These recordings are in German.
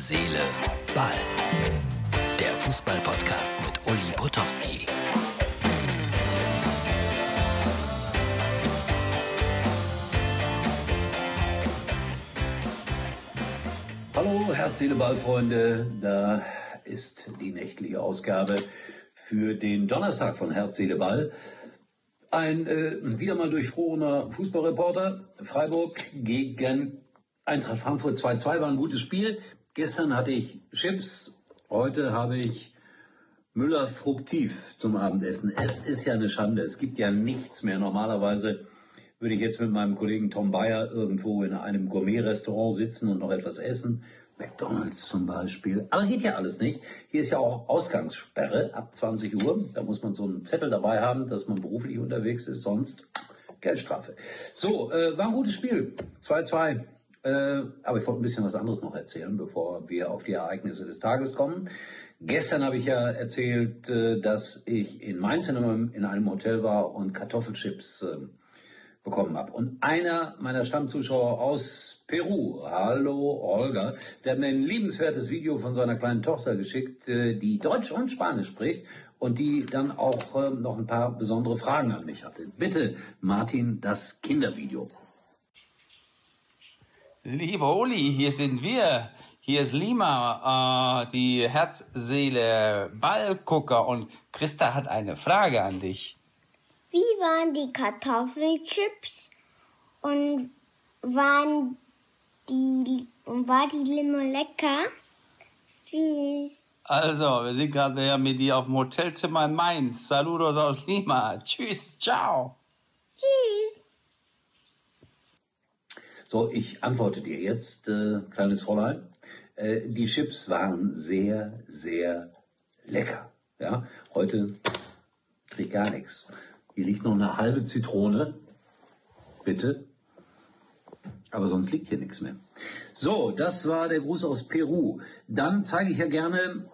Seele, Ball. Der Fußball-Podcast mit Uli Potowski. Hallo, Herz, Seele, Ball, Freunde. Da ist die nächtliche Ausgabe für den Donnerstag von Herz, Seele, Ball. Ein äh, wieder mal durchfrorener Fußballreporter. Freiburg gegen Eintracht Frankfurt 2-2 war ein gutes Spiel. Gestern hatte ich Chips, heute habe ich Müller Fruktiv zum Abendessen. Es ist ja eine Schande. Es gibt ja nichts mehr. Normalerweise würde ich jetzt mit meinem Kollegen Tom Bayer irgendwo in einem Gourmet-Restaurant sitzen und noch etwas essen. McDonalds zum Beispiel. Aber geht ja alles nicht. Hier ist ja auch Ausgangssperre ab 20 Uhr. Da muss man so einen Zettel dabei haben, dass man beruflich unterwegs ist. Sonst Geldstrafe. So, äh, war ein gutes Spiel. 2-2. Äh, aber ich wollte ein bisschen was anderes noch erzählen, bevor wir auf die Ereignisse des Tages kommen. Gestern habe ich ja erzählt, äh, dass ich in Mainz in einem, in einem Hotel war und Kartoffelchips äh, bekommen habe. Und einer meiner Stammzuschauer aus Peru, hallo Olga, der hat mir ein liebenswertes Video von seiner kleinen Tochter geschickt, die Deutsch und Spanisch spricht und die dann auch noch ein paar besondere Fragen an mich hatte. Bitte, Martin, das Kindervideo. Lieber Uli, hier sind wir. Hier ist Lima, äh, die Herzseele Ballgucker und Christa hat eine Frage an dich. Wie waren die Kartoffelchips und waren die und war die Limo lecker? Tschüss. Also, wir sind gerade ja mit dir auf dem Hotelzimmer in Mainz. Saludos aus Lima. Tschüss, ciao. Tschüss. So, ich antworte dir jetzt, äh, kleines Fräulein. Äh, die Chips waren sehr, sehr lecker. Ja, heute krieg gar nichts. Hier liegt noch eine halbe Zitrone. Bitte. Aber sonst liegt hier nichts mehr. So, das war der Gruß aus Peru. Dann zeige ich ja gerne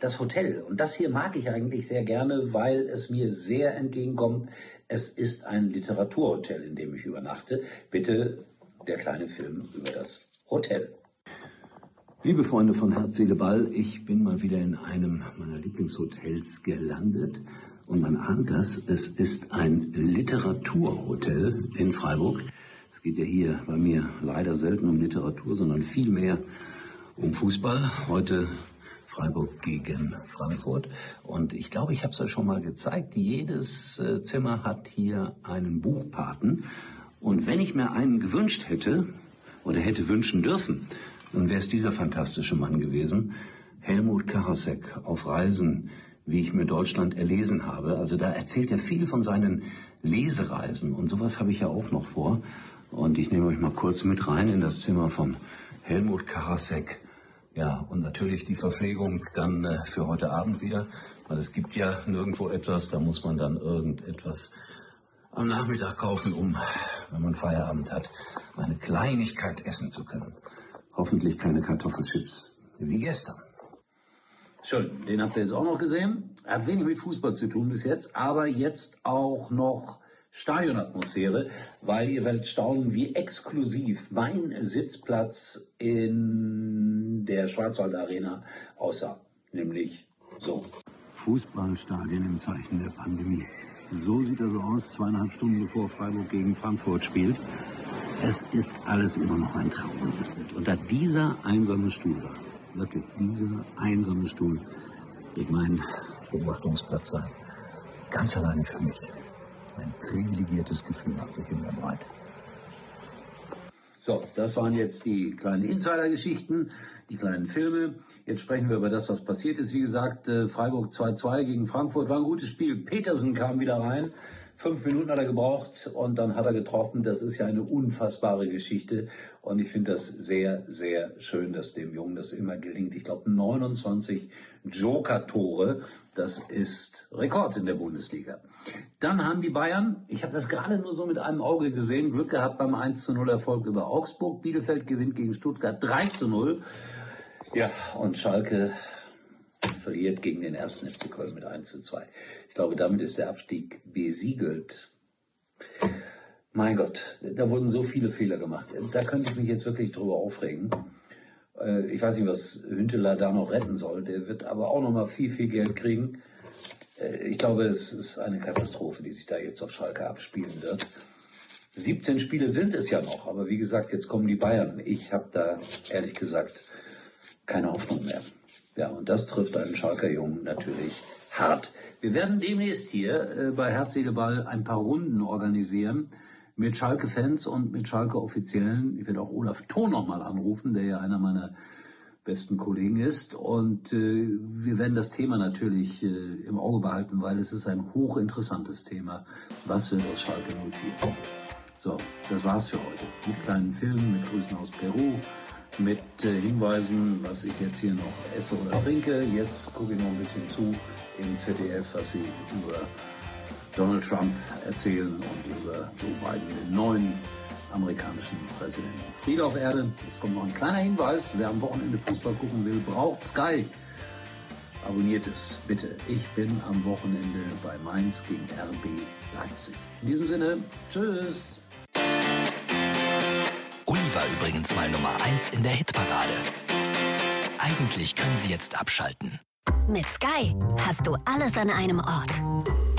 das Hotel. Und das hier mag ich eigentlich sehr gerne, weil es mir sehr entgegenkommt. Es ist ein Literaturhotel, in dem ich übernachte. Bitte der kleine Film über das Hotel. Liebe Freunde von Herz, Seele, Ball, ich bin mal wieder in einem meiner Lieblingshotels gelandet. Und man ahnt das, es ist ein Literaturhotel in Freiburg. Es geht ja hier bei mir leider selten um Literatur, sondern vielmehr um Fußball. Heute Freiburg gegen Frankfurt. Und ich glaube, ich habe es euch schon mal gezeigt. Jedes äh, Zimmer hat hier einen Buchpaten. Und wenn ich mir einen gewünscht hätte oder hätte wünschen dürfen, dann wäre es dieser fantastische Mann gewesen. Helmut Karasek auf Reisen, wie ich mir Deutschland erlesen habe. Also da erzählt er viel von seinen Lesereisen und sowas habe ich ja auch noch vor. Und ich nehme euch mal kurz mit rein in das Zimmer von Helmut Karasek. Ja, und natürlich die Verpflegung dann äh, für heute Abend wieder, weil es gibt ja nirgendwo etwas, da muss man dann irgendetwas am Nachmittag kaufen, um, wenn man Feierabend hat, eine Kleinigkeit essen zu können. Hoffentlich keine Kartoffelchips wie gestern. Schön, den habt ihr jetzt auch noch gesehen. Er hat wenig mit Fußball zu tun bis jetzt, aber jetzt auch noch Stadionatmosphäre, weil ihr werdet staunen, wie exklusiv mein Sitzplatz in der Schwarzwald Arena aussah. Nämlich so. Fußballstadien im Zeichen der Pandemie. So sieht er so aus, zweieinhalb Stunden bevor Freiburg gegen Frankfurt spielt. Es ist alles immer noch ein trauriges Bild. Und da dieser einsame Stuhl da, wirklich dieser einsame Stuhl, wird mein Beobachtungsplatz sein. Ganz alleine für mich. Ein privilegiertes Gefühl macht sich in mir breit. So, das waren jetzt die kleinen Insider-Geschichten, die kleinen Filme. Jetzt sprechen wir über das, was passiert ist. Wie gesagt, äh, Freiburg 2-2 gegen Frankfurt war ein gutes Spiel. Petersen kam wieder rein. Fünf Minuten hat er gebraucht und dann hat er getroffen. Das ist ja eine unfassbare Geschichte. Und ich finde das sehr, sehr schön, dass dem Jungen das immer gelingt. Ich glaube, 29 Joker-Tore. Das ist Rekord in der Bundesliga. Dann haben die Bayern, ich habe das gerade nur so mit einem Auge gesehen, Glück gehabt beim 1 zu 0 Erfolg über Augsburg. Bielefeld gewinnt gegen Stuttgart 3 zu 0. Ja, und Schalke verliert gegen den ersten FC Köln mit 1 zu 2. Ich glaube, damit ist der Abstieg besiegelt. Mein Gott, da wurden so viele Fehler gemacht. Da könnte ich mich jetzt wirklich drüber aufregen. Äh, ich weiß nicht, was Hünteler da noch retten soll. Der wird aber auch noch mal viel, viel Geld kriegen. Äh, ich glaube, es ist eine Katastrophe, die sich da jetzt auf Schalke abspielen wird. 17 Spiele sind es ja noch, aber wie gesagt, jetzt kommen die Bayern. Ich habe da ehrlich gesagt keine Hoffnung mehr. Ja, und das trifft einen Schalker Jungen natürlich hart. Wir werden demnächst hier äh, bei Herz, Ball ein paar Runden organisieren mit Schalke-Fans und mit Schalke-Offiziellen. Ich werde auch Olaf Thon nochmal anrufen, der ja einer meiner besten Kollegen ist. Und äh, wir werden das Thema natürlich äh, im Auge behalten, weil es ist ein hochinteressantes Thema. Was wird aus Schalke 04? So, das war's für heute. Mit kleinen Filmen, mit Grüßen aus Peru, mit äh, Hinweisen, was ich jetzt hier noch esse oder trinke. Jetzt gucke ich noch ein bisschen zu im ZDF, was sie über Donald Trump erzählen und über Joe Biden, den neuen amerikanischen Präsidenten. Friede auf Erde. Es kommt noch ein kleiner Hinweis. Wer am Wochenende Fußball gucken will, braucht Sky. Abonniert es, bitte. Ich bin am Wochenende bei Mainz gegen RB Leipzig. In diesem Sinne, tschüss. Übrigens mal Nummer 1 in der Hitparade. Eigentlich können Sie jetzt abschalten. Mit Sky hast du alles an einem Ort.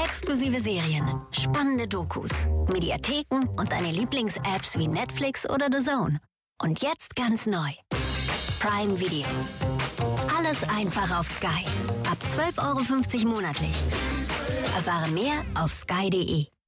Exklusive Serien, spannende Dokus, Mediatheken und deine Lieblings-Apps wie Netflix oder The Zone. Und jetzt ganz neu. Prime Video. Alles einfach auf Sky. Ab 12,50 Euro monatlich. Erfahre mehr auf sky.de.